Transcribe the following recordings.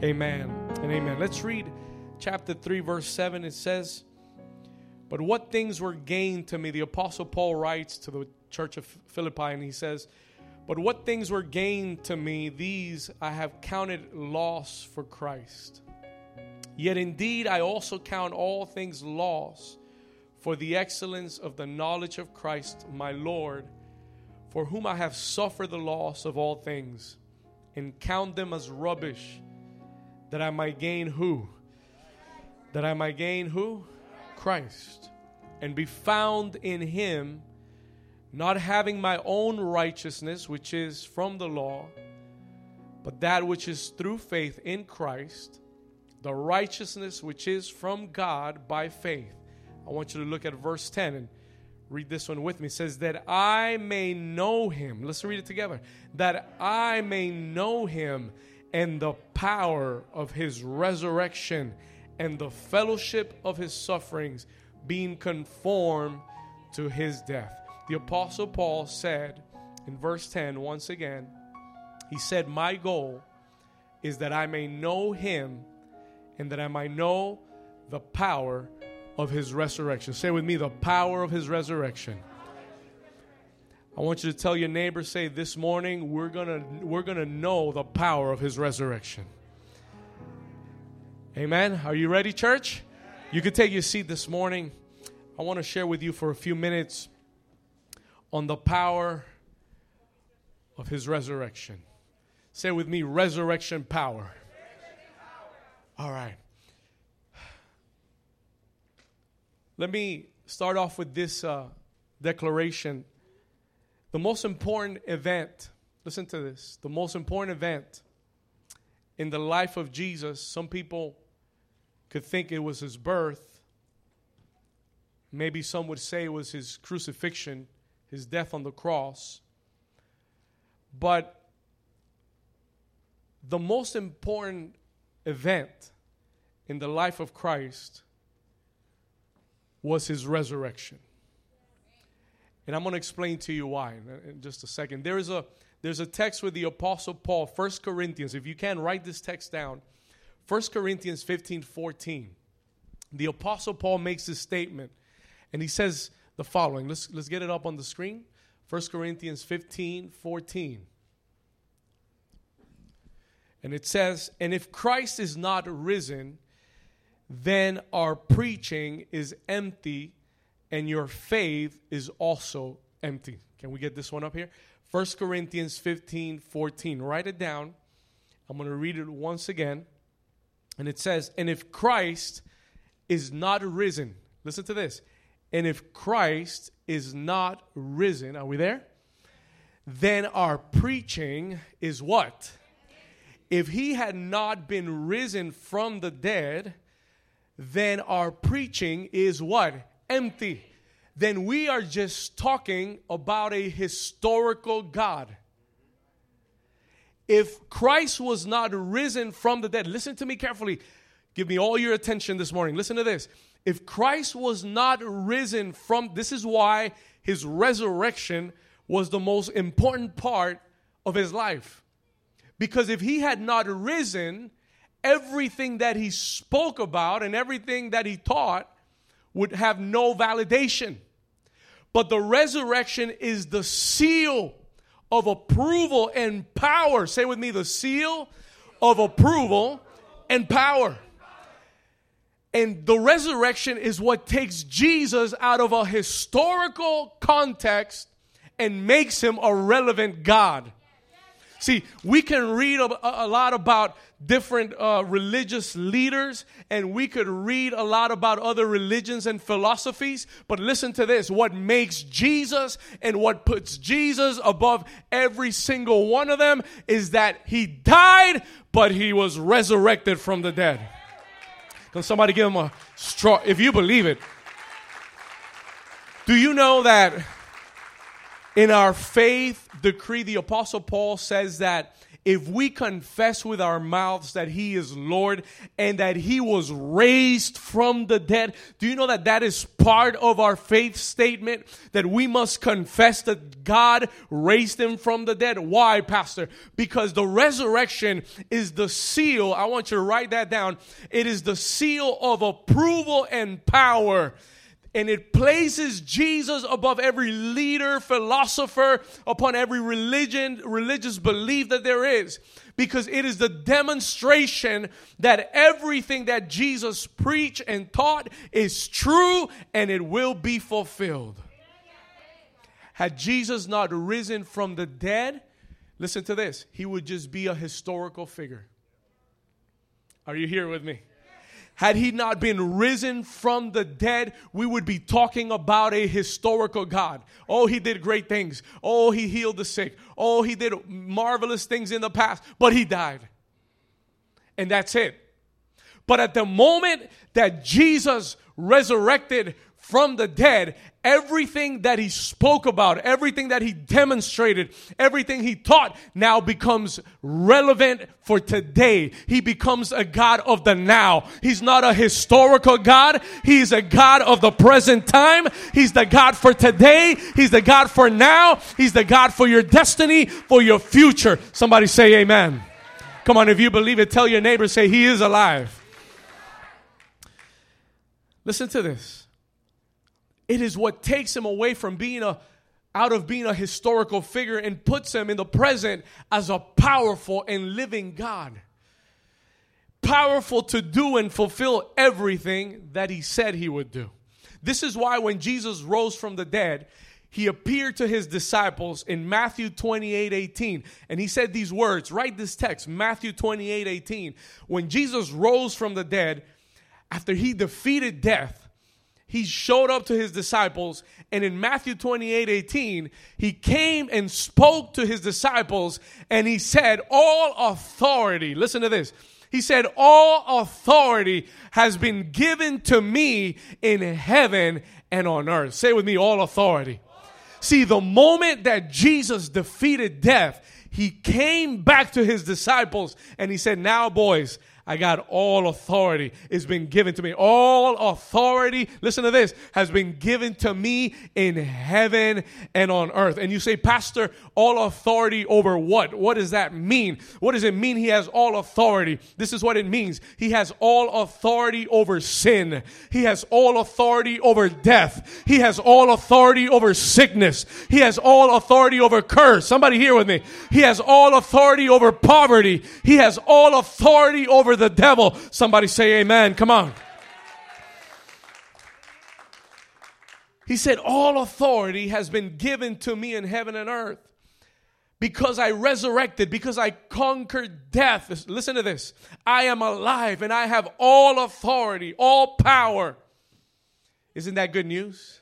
Amen and amen. Let's read chapter 3, verse 7. It says, But what things were gained to me? The Apostle Paul writes to the church of Philippi, and he says, But what things were gained to me, these I have counted loss for Christ. Yet indeed I also count all things loss for the excellence of the knowledge of Christ my Lord, for whom I have suffered the loss of all things, and count them as rubbish that I might gain who? That I might gain who? Christ. And be found in him, not having my own righteousness, which is from the law, but that which is through faith in Christ, the righteousness which is from God by faith. I want you to look at verse 10 and read this one with me. It says, That I may know him. Let's read it together. That I may know him and the power of his resurrection and the fellowship of his sufferings, being conformed to his death. The Apostle Paul said in verse 10, once again, he said, My goal is that I may know him and that I might know the power of his resurrection. Say with me, the power of his resurrection. I want you to tell your neighbor, say, this morning we're gonna we're gonna know the power of his resurrection. Amen. Are you ready, church? You can take your seat this morning. I want to share with you for a few minutes on the power of his resurrection. Say with me, resurrection power. All right. Let me start off with this uh, declaration the most important event, listen to this, the most important event in the life of Jesus, some people could think it was his birth. Maybe some would say it was his crucifixion, his death on the cross. But the most important event in the life of Christ was his resurrection. And I'm going to explain to you why in just a second. There is a there's a text with the apostle Paul, 1 Corinthians. If you can write this text down. 1 Corinthians 15, 14. The apostle Paul makes this statement and he says the following. Let's let's get it up on the screen. 1 Corinthians 15, 14. And it says, And if Christ is not risen, then our preaching is empty and your faith is also empty. Can we get this one up here? 1 Corinthians 15 14. Write it down. I'm going to read it once again. And it says, And if Christ is not risen, listen to this. And if Christ is not risen, are we there? Then our preaching is what? If he had not been risen from the dead, then our preaching is what? Empty, then we are just talking about a historical God. If Christ was not risen from the dead, listen to me carefully. Give me all your attention this morning. Listen to this. If Christ was not risen from, this is why his resurrection was the most important part of his life. Because if he had not risen, everything that he spoke about and everything that he taught would have no validation. But the resurrection is the seal of approval and power. Say with me the seal of approval and power. And the resurrection is what takes Jesus out of a historical context and makes him a relevant God. See, we can read a, a lot about different uh, religious leaders, and we could read a lot about other religions and philosophies. But listen to this what makes Jesus and what puts Jesus above every single one of them is that he died, but he was resurrected from the dead. Can somebody give him a straw if you believe it? Do you know that in our faith decree, the Apostle Paul says that if we confess with our mouths that he is Lord and that he was raised from the dead, do you know that that is part of our faith statement? That we must confess that God raised him from the dead. Why, Pastor? Because the resurrection is the seal. I want you to write that down. It is the seal of approval and power and it places Jesus above every leader, philosopher, upon every religion, religious belief that there is. Because it is the demonstration that everything that Jesus preached and taught is true and it will be fulfilled. Had Jesus not risen from the dead, listen to this, he would just be a historical figure. Are you here with me? Had he not been risen from the dead, we would be talking about a historical God. Oh, he did great things. Oh, he healed the sick. Oh, he did marvelous things in the past, but he died. And that's it. But at the moment that Jesus resurrected from the dead, everything that he spoke about, everything that he demonstrated, everything he taught now becomes relevant for today. He becomes a God of the now. He's not a historical God. He's a God of the present time. He's the God for today. He's the God for now. He's the God for your destiny, for your future. Somebody say amen. Come on, if you believe it, tell your neighbor, say, He is alive. Listen to this. It is what takes him away from being a out of being a historical figure and puts him in the present as a powerful and living God. Powerful to do and fulfill everything that he said he would do. This is why when Jesus rose from the dead, he appeared to his disciples in Matthew 28 18. And he said these words, write this text, Matthew 28 18. When Jesus rose from the dead, after he defeated death, he showed up to his disciples, and in Matthew 28 18, he came and spoke to his disciples, and he said, All authority, listen to this. He said, All authority has been given to me in heaven and on earth. Say with me, all authority. See, the moment that Jesus defeated death, he came back to his disciples and he said, Now, boys, I got all authority. It's been given to me. All authority, listen to this, has been given to me in heaven and on earth. And you say, Pastor, all authority over what? What does that mean? What does it mean he has all authority? This is what it means. He has all authority over sin. He has all authority over death. He has all authority over sickness. He has all authority over curse. Somebody here with me. He has all authority over poverty. He has all authority over the devil. Somebody say amen. Come on. He said, All authority has been given to me in heaven and earth because I resurrected, because I conquered death. Listen to this. I am alive and I have all authority, all power. Isn't that good news?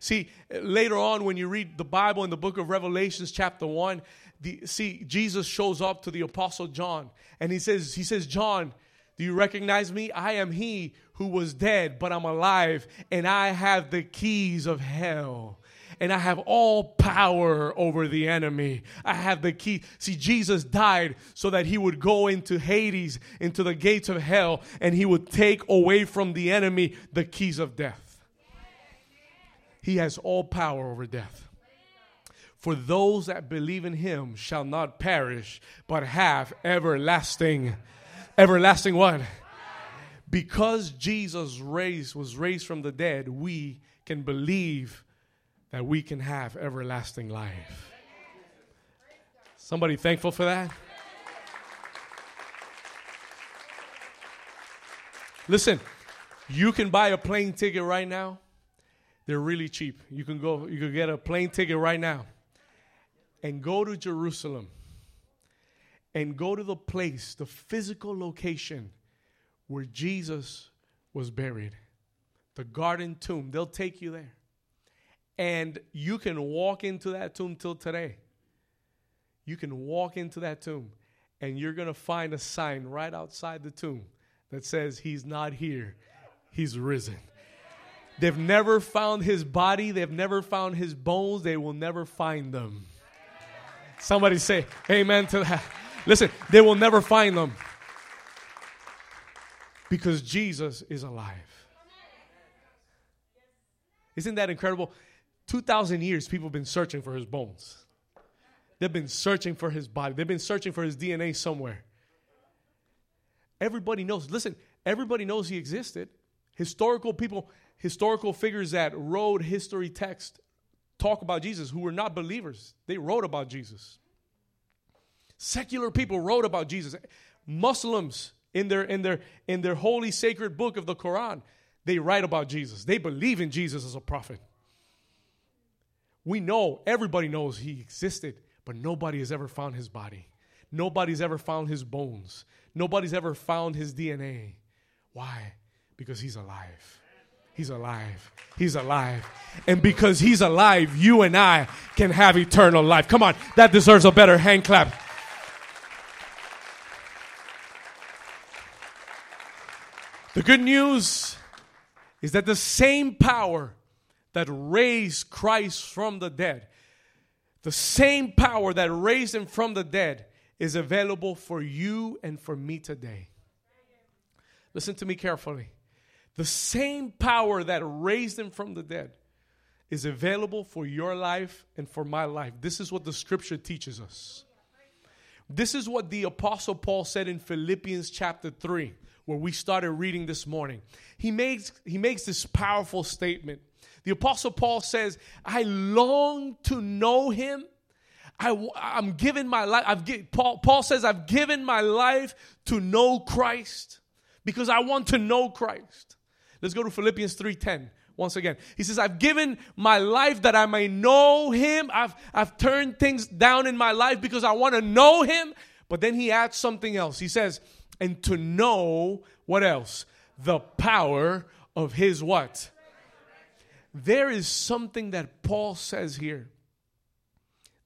See, later on, when you read the Bible in the book of Revelations, chapter 1, the, see, Jesus shows up to the apostle John and he says, he says, John, do you recognize me? I am he who was dead, but I'm alive and I have the keys of hell and I have all power over the enemy. I have the key. See, Jesus died so that he would go into Hades, into the gates of hell, and he would take away from the enemy the keys of death. He has all power over death. For those that believe in him shall not perish, but have everlasting, everlasting what? Because Jesus raised, was raised from the dead, we can believe that we can have everlasting life. Somebody thankful for that? Listen, you can buy a plane ticket right now. They're really cheap. You can go, you can get a plane ticket right now and go to Jerusalem and go to the place, the physical location where Jesus was buried, the garden tomb. They'll take you there. And you can walk into that tomb till today. You can walk into that tomb and you're going to find a sign right outside the tomb that says, He's not here, He's risen. They've never found his body, they've never found his bones, they will never find them. Somebody say amen to that. Listen, they will never find them because Jesus is alive. Isn't that incredible? 2,000 years, people have been searching for his bones. They've been searching for his body, they've been searching for his DNA somewhere. Everybody knows. Listen, everybody knows he existed. Historical people, historical figures that wrote history text talk about Jesus who were not believers. They wrote about Jesus. Secular people wrote about Jesus. Muslims in their in their in their holy sacred book of the Quran, they write about Jesus. They believe in Jesus as a prophet. We know, everybody knows he existed, but nobody has ever found his body. Nobody's ever found his bones. Nobody's ever found his DNA. Why? Because he's alive. He's alive. He's alive. And because he's alive, you and I can have eternal life. Come on, that deserves a better hand clap. The good news is that the same power that raised Christ from the dead, the same power that raised him from the dead, is available for you and for me today. Listen to me carefully. The same power that raised him from the dead is available for your life and for my life. This is what the scripture teaches us. This is what the apostle Paul said in Philippians chapter 3 where we started reading this morning. He makes he makes this powerful statement. The apostle Paul says, "I long to know him." I, am giving my life. I've Paul, Paul says, I've given my life to know Christ because I want to know Christ. Let's go to Philippians 3:10 once again. He says, I've given my life that I may know him. I've, I've turned things down in my life because I want to know him. But then he adds something else. He says, and to know what else? The power of his what? There is something that Paul says here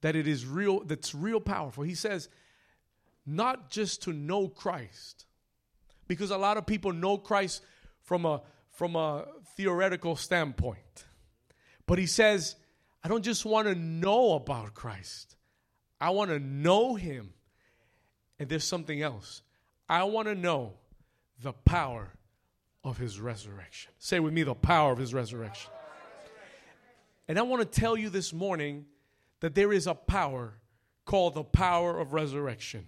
that it is real, that's real powerful. He says, not just to know Christ, because a lot of people know Christ from a from a theoretical standpoint. But he says, I don't just want to know about Christ. I want to know him. And there's something else. I want to know the power of his resurrection. Say with me, the power of his resurrection. And I want to tell you this morning that there is a power called the power of resurrection.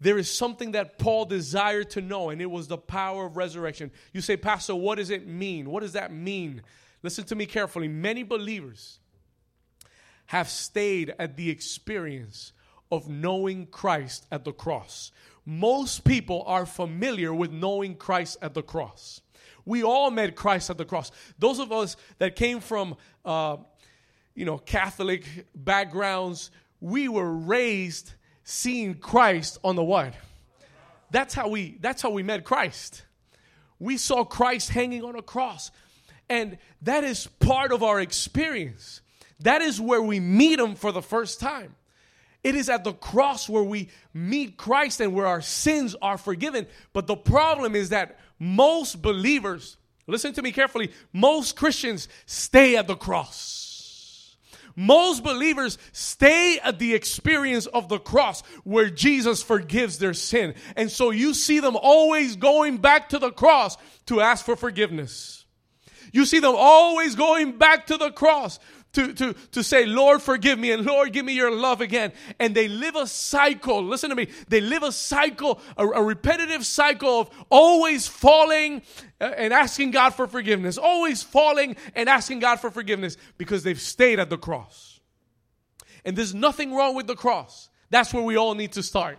There is something that Paul desired to know, and it was the power of resurrection. You say, Pastor, what does it mean? What does that mean? Listen to me carefully. Many believers have stayed at the experience of knowing Christ at the cross most people are familiar with knowing Christ at the cross. We all met Christ at the cross. Those of us that came from, uh, you know, Catholic backgrounds, we were raised seeing Christ on the what? That's how we. That's how we met Christ. We saw Christ hanging on a cross, and that is part of our experience. That is where we meet Him for the first time. It is at the cross where we meet Christ and where our sins are forgiven. But the problem is that most believers, listen to me carefully, most Christians stay at the cross. Most believers stay at the experience of the cross where Jesus forgives their sin. And so you see them always going back to the cross to ask for forgiveness. You see them always going back to the cross to, to, to say, Lord, forgive me, and Lord, give me your love again. And they live a cycle. Listen to me. They live a cycle, a, a repetitive cycle of always falling uh, and asking God for forgiveness, always falling and asking God for forgiveness because they've stayed at the cross. And there's nothing wrong with the cross. That's where we all need to start.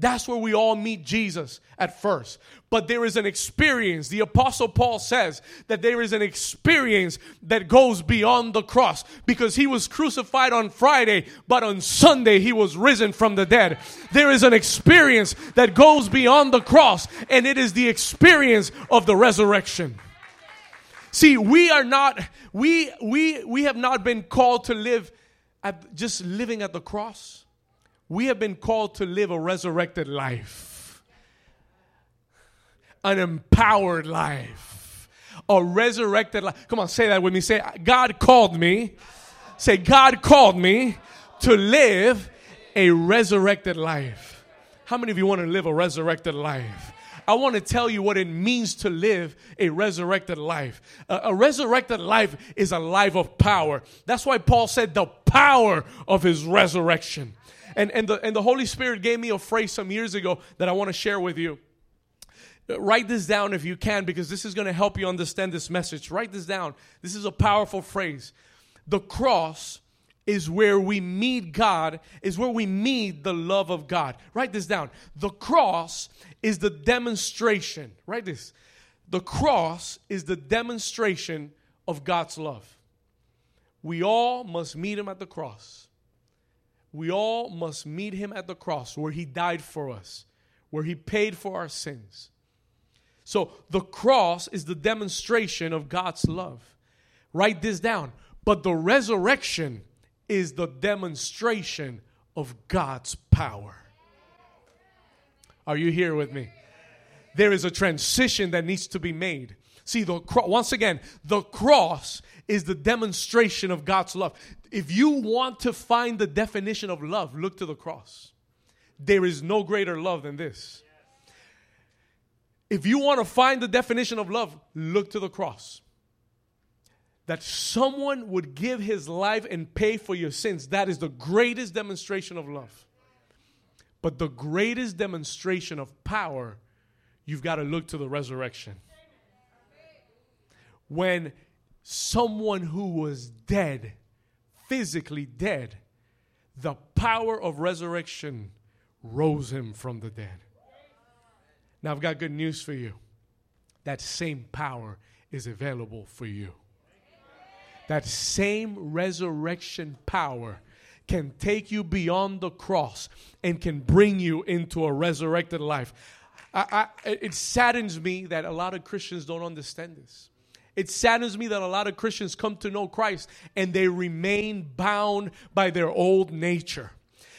That's where we all meet Jesus at first. But there is an experience. The Apostle Paul says that there is an experience that goes beyond the cross because he was crucified on Friday, but on Sunday he was risen from the dead. There is an experience that goes beyond the cross, and it is the experience of the resurrection. See, we are not, we, we, we have not been called to live at just living at the cross we have been called to live a resurrected life, an empowered life, a resurrected life. Come on, say that with me. Say, God called me. Say, God called me to live a resurrected life. How many of you want to live a resurrected life? I want to tell you what it means to live a resurrected life. A, a, resurrected life is a life of power. That's why Paul said the power of his resurrection. And, and, the, and the Holy Spirit gave me a phrase some years ago that I want to share with you. Uh, write this down if you can, because this is going to help you understand this message. Write this down. This is a powerful phrase. The cross is where we meet God, is where we meet the love of God. Write this down. The cross is the demonstration. Write this. The cross is the demonstration of God's love. We all must meet him at the cross. We all must meet him at the cross where he died for us, where he paid for our sins. So the cross is the demonstration of God's love. Write this down. But the resurrection is the demonstration of God's power. Are you here with me? There is a transition that needs to be made. See, the cro- once again, the cross is the demonstration of God's love. If you want to find the definition of love, look to the cross. There is no greater love than this. If you want to find the definition of love, look to the cross that someone would give his life and pay for your sins, that is the greatest demonstration of love. But the greatest demonstration of power, you've got to look to the resurrection. When someone who was dead, physically dead, the power of resurrection rose him from the dead. Now, I've got good news for you. That same power is available for you that same resurrection power can take you beyond the cross and can bring you into a resurrected life. I, I, it saddens me that a lot of Christians don't understand this. It saddens me that a lot of Christians come to know Christ and they remain bound by their old nature.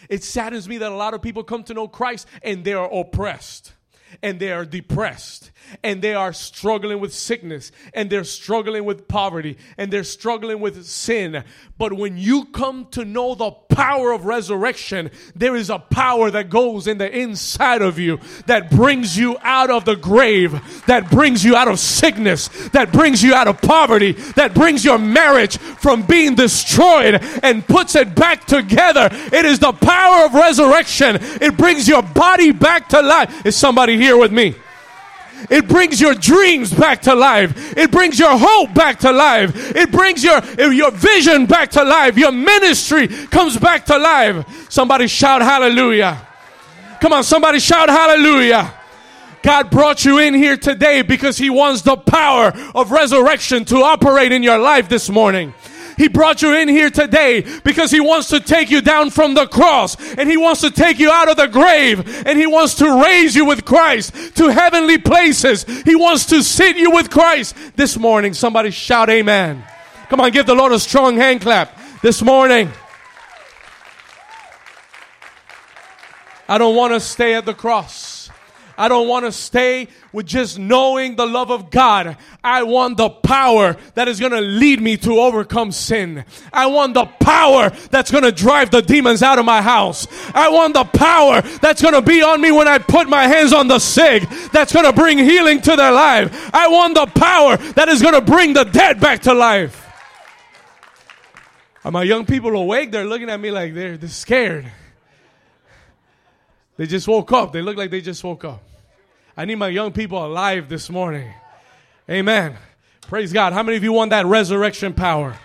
It saddens me that a lot of people come to know Christ and they are oppressed and they are depressed and they are struggling with sickness and they're struggling with poverty and they're struggling with sin. But when you come to know the power of resurrection, there is a power that goes in the inside of you that brings you out of the grave, that brings you out of sickness, that brings you out of poverty, that brings your marriage from being destroyed and puts it back together. It is the power of resurrection. It brings your body back to life. Is somebody here with me? It brings your dreams back to life. It brings your hope back to life. It brings your, your vision back to life. Your ministry comes back to life. Somebody shout hallelujah. Come on, somebody shout hallelujah. God brought you in here today because He wants the power of resurrection to operate in your life this morning. He brought you in here today because He wants to take you down from the cross and He wants to take you out of the grave and He wants to raise you with Christ to heavenly places. He wants to sit you with Christ this morning. Somebody shout, Amen. Come on, give the Lord a strong hand clap this morning. I don't want to stay at the cross. I don't want to stay with just knowing the love of God. I want the power that is going to lead me to overcome sin. I want the power that's going to drive the demons out of my house. I want the power that's going to be on me when I put my hands on the sick, that's going to bring healing to their life. I want the power that is going to bring the dead back to life. Are my young people awake? They're looking at me like they're, they're scared. They just woke up. They look like they just woke up. I need my young people alive this morning. Amen. Praise God. How many of you want that resurrection power?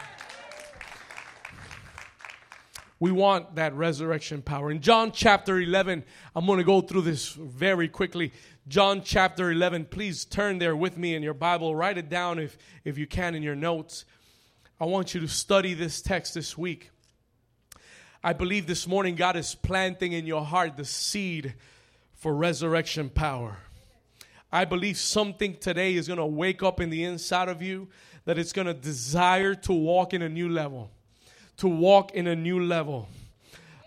We want that resurrection power. In John chapter 11, I'm going to go through this very quickly. John chapter 11, please turn there with me in your Bible. Write it down if, if you can in your notes. I want you to study this text this week. I believe this morning God is planting in your heart the seed for resurrection power. I believe something today is going to wake up in the inside of you that it's going to desire to walk in a new level, to walk in a new level,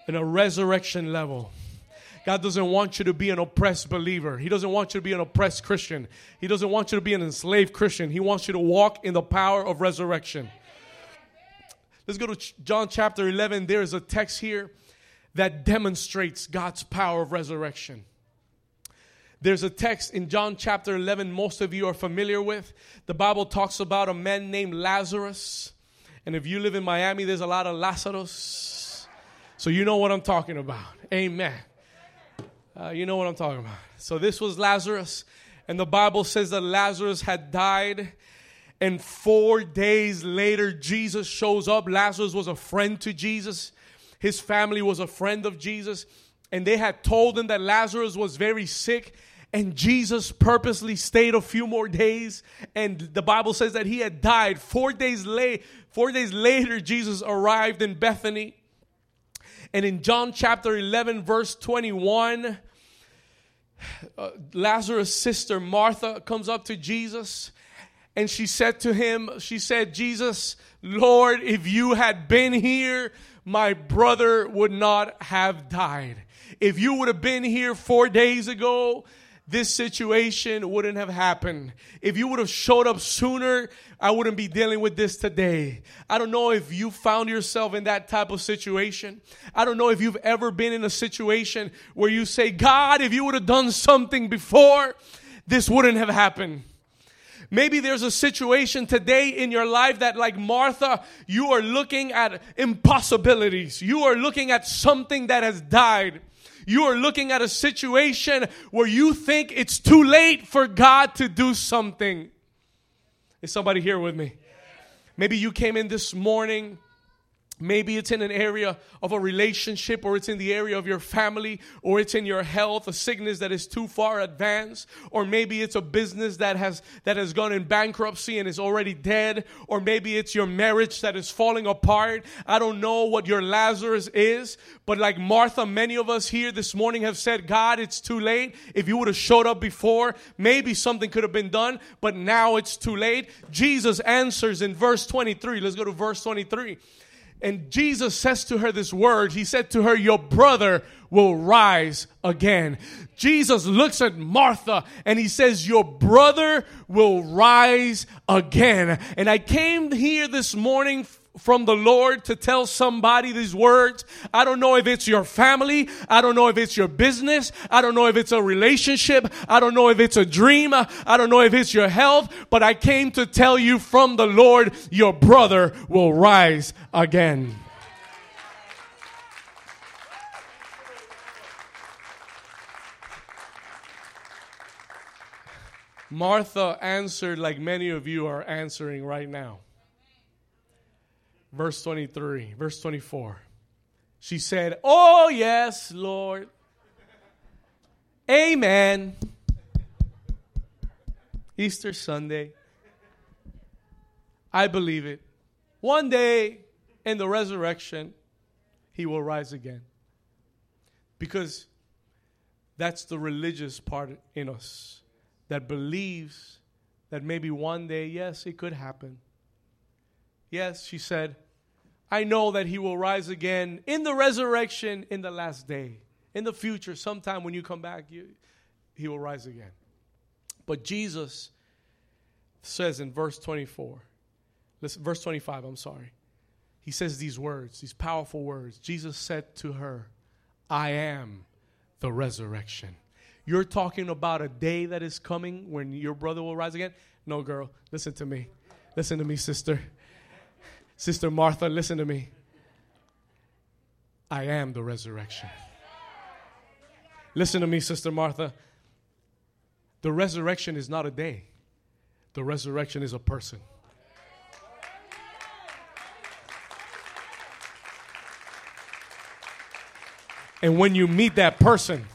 in a resurrection level. God doesn't want you to be an oppressed believer. He doesn't want you to be an oppressed Christian. He doesn't want you to be an enslaved Christian. He wants you to walk in the power of resurrection. Let's go to John chapter 11. There is a text here that demonstrates God's power of resurrection. There's a text in John chapter 11, most of you are familiar with. The Bible talks about a man named Lazarus. And if you live in Miami, there's a lot of Lazarus. So you know what I'm talking about. Amen. Uh, you know what I'm talking about. So this was Lazarus. And the Bible says that Lazarus had died. And four days later, Jesus shows up. Lazarus was a friend to Jesus, his family was a friend of Jesus. And they had told him that Lazarus was very sick and Jesus purposely stayed a few more days. And the Bible says that he had died. Four days late, four days later, Jesus arrived in Bethany. And in John chapter 11, verse 21, uh, Lazarus' sister Martha comes up to Jesus and she said to him, She said, Jesus, Lord, if you had been here, my brother would not have died. If you would have been here four days ago, this situation wouldn't have happened. If you would have showed up sooner, I wouldn't be dealing with this today. I don't know if you found yourself in that type of situation. I don't know if you've ever been in a situation where you say, God, if you would have done something before, this wouldn't have happened. Maybe there's a situation today in your life that, like Martha, you are looking at impossibilities. You are looking at something that has died you are looking at a situation where you think it's too late for God to do something. Is somebody here with me? Maybe you came in this morning Maybe it's in an area of a relationship, or it's in the area of your family, or it's in your health, a sickness that is too far advanced, or maybe it's a business that has that has gone in bankruptcy and is already dead, or maybe it's your marriage that is falling apart. I don't know what your Lazarus is, but like Martha, many of us here this morning have said, God, it's too late. If you would have showed up before, maybe something could have been done, but now it's too late. Jesus answers in verse 23. Let's go to verse 23. And Jesus says to her this word. He said to her, Your brother will rise again. Jesus looks at Martha and he says, Your brother will rise again. And I came here this morning from the Lord to tell somebody these words. I don't know if it's your family. I don't know if it's your business. I don't know if it's a relationship. I don't know if it's a dream. I don't know if it's your health, but I came to tell you from the Lord, your brother will rise again. Martha answered like many of you are answering right now verse 23, verse 24. She said, Oh, yes, Lord. Amen. Easter Sunday. I believe it. One day in the resurrection, he will rise again. Because that's the religious part in us that believes that maybe one day, yes, it could happen. Yes, she said, I know that he will rise again in the resurrection in the last day. In the future, sometime when you come back, you, he will rise again. But Jesus says in verse 24, listen, verse 25, I'm sorry. He says these words, these powerful words. Jesus said to her, I am the resurrection. You're talking about a day that is coming when your brother will rise again? No, girl, listen to me. Listen to me, sister. Sister Martha, listen to me. I am the resurrection. Listen to me, Sister Martha. The resurrection is not a day, the resurrection is a person. And when you meet that person,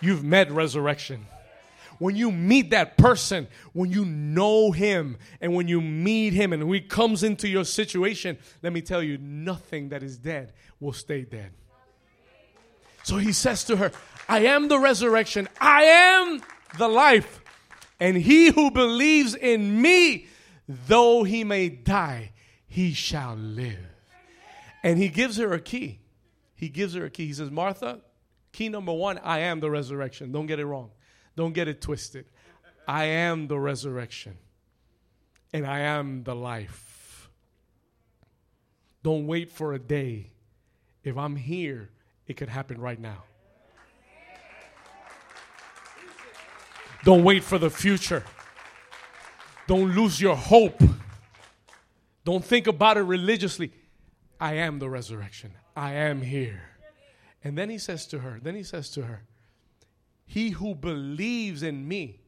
you've met resurrection when you meet that person, when you know him, and when you meet him, and he comes into your situation, let me tell you, nothing that is dead will stay dead. So he says to her, I am the resurrection, I am the life, and he who believes in me, though he may die, he shall live. And he gives her a key. He gives her a key. He says, Martha, key number one, I am the resurrection. Don't get it wrong. Don't get it twisted. I am the resurrection and I am the life. Don't wait for a day. If I'm here it could happen right now. Don't wait for the future. Don't lose your hope. Don't think about it religiously. I am the resurrection. I am here. And then he says to her, then he says to her, He who believes in me,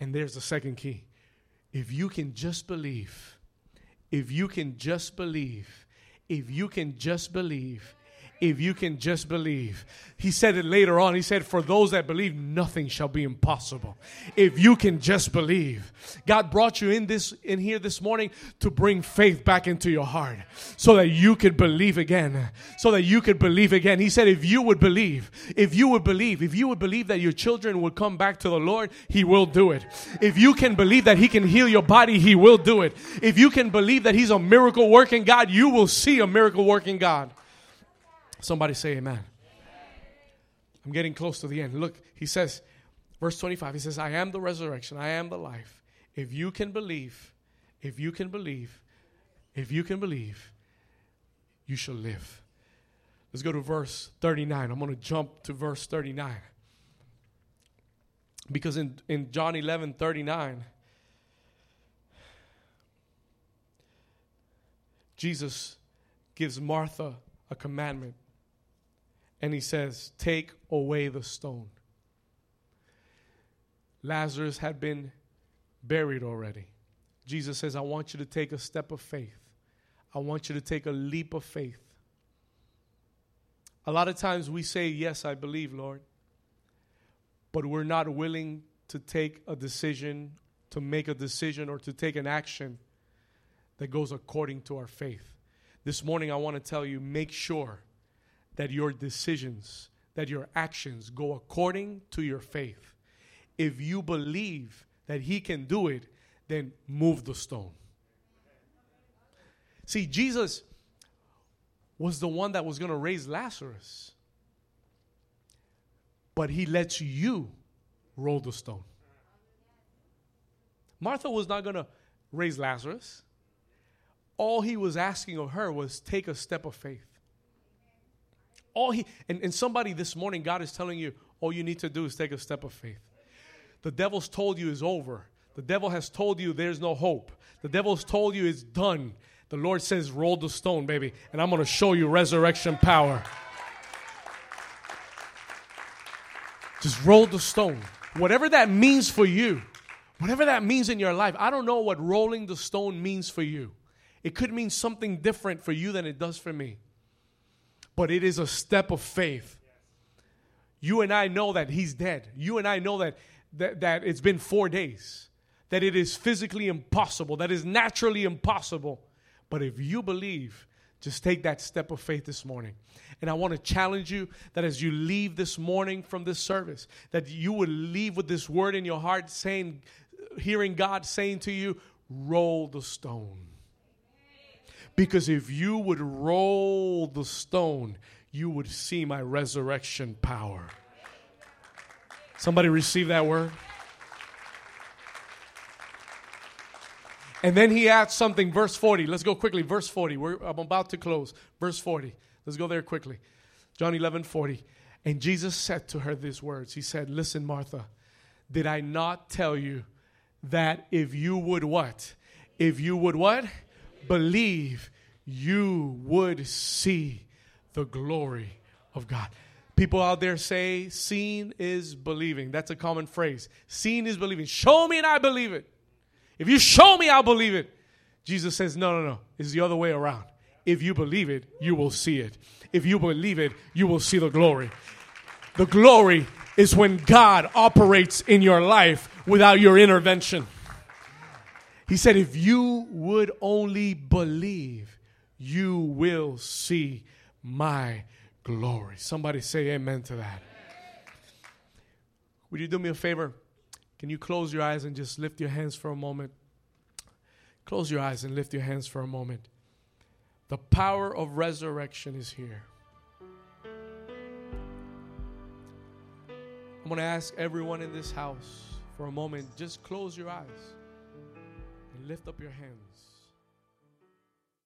and there's the second key. If you can just believe, if you can just believe, if you can just believe, if you can just believe. He said it later on. He said, For those that believe, nothing shall be impossible. If you can just believe. God brought you in this in here this morning to bring faith back into your heart so that you could believe again. So that you could believe again. He said, if you would believe, if you would believe, if you would believe that your children would come back to the Lord, He will do it. If you can believe that He can heal your body, He will do it. If you can believe that He's a miracle working God, you will see a miracle working God. Somebody say amen. I'm getting close to the end. Look, he says, verse 25, he says, I am the resurrection, I am the life. If you can believe, if you can believe, if you can believe, you shall live. Let's go to verse 39. I'm going to jump to verse 39. Because in, in John 11 39, Jesus gives Martha a commandment and he says, Take away the stone. Lazarus had been buried already. Jesus says, I want you to take a step of faith. I want you to take a leap of faith. A lot of times we say, Yes, I believe, Lord, but we're not willing to take a decision, to make a decision, or to take an action that goes according to our faith. This morning, I want to tell you make sure that your decisions, that your actions go according to your faith. If you believe that He can do it, then move the stone. See, Jesus was the one that was going to raise Lazarus, but He lets you roll the stone. Martha was not going to raise Lazarus. All he was asking of her was take a step of faith. All he and, and somebody this morning, God is telling you, all you need to do is take a step of faith. The devil's told you is over. The devil has told you there's no hope. The devil's told you it's done. The Lord says, roll the stone, baby, and I'm going to show you resurrection power. Just roll the stone. Whatever that means for you, whatever that means in your life, I don't know what rolling the stone means for you. It could mean something different for you than it does for me but it is a step of faith. You and I know that he's dead. You and I know that, that, that it's been four days, that it is physically impossible, that is naturally impossible. But if you believe, just take that step of faith this morning. And I want to challenge you that as you leave this morning from this service, that you would leave with this word in your heart saying, hearing God saying to you, roll the stone. Because if you would roll the stone, you would see my resurrection power. Somebody receive that word? And then he adds something, verse 40. Let's go quickly. Verse 40. We're, I'm about to close. Verse 40. Let's go there quickly. John 11 40. And Jesus said to her these words He said, Listen, Martha, did I not tell you that if you would what? If you would what? Believe, you would see the glory of God. People out there say, seeing is believing. That's a common phrase. Seeing is believing. Show me and I believe it. If you show me, I'll believe it. Jesus says, no, no, no. It's the other way around. If you believe it, you will see it. If you believe it, you will see the glory. The glory is when God operates in your life without your intervention. He said, If you would only believe, you will see my glory. Somebody say amen to that. Would you do me a favor? Can you close your eyes and just lift your hands for a moment? Close your eyes and lift your hands for a moment. The power of resurrection is here. I'm going to ask everyone in this house for a moment, just close your eyes lift up your hands.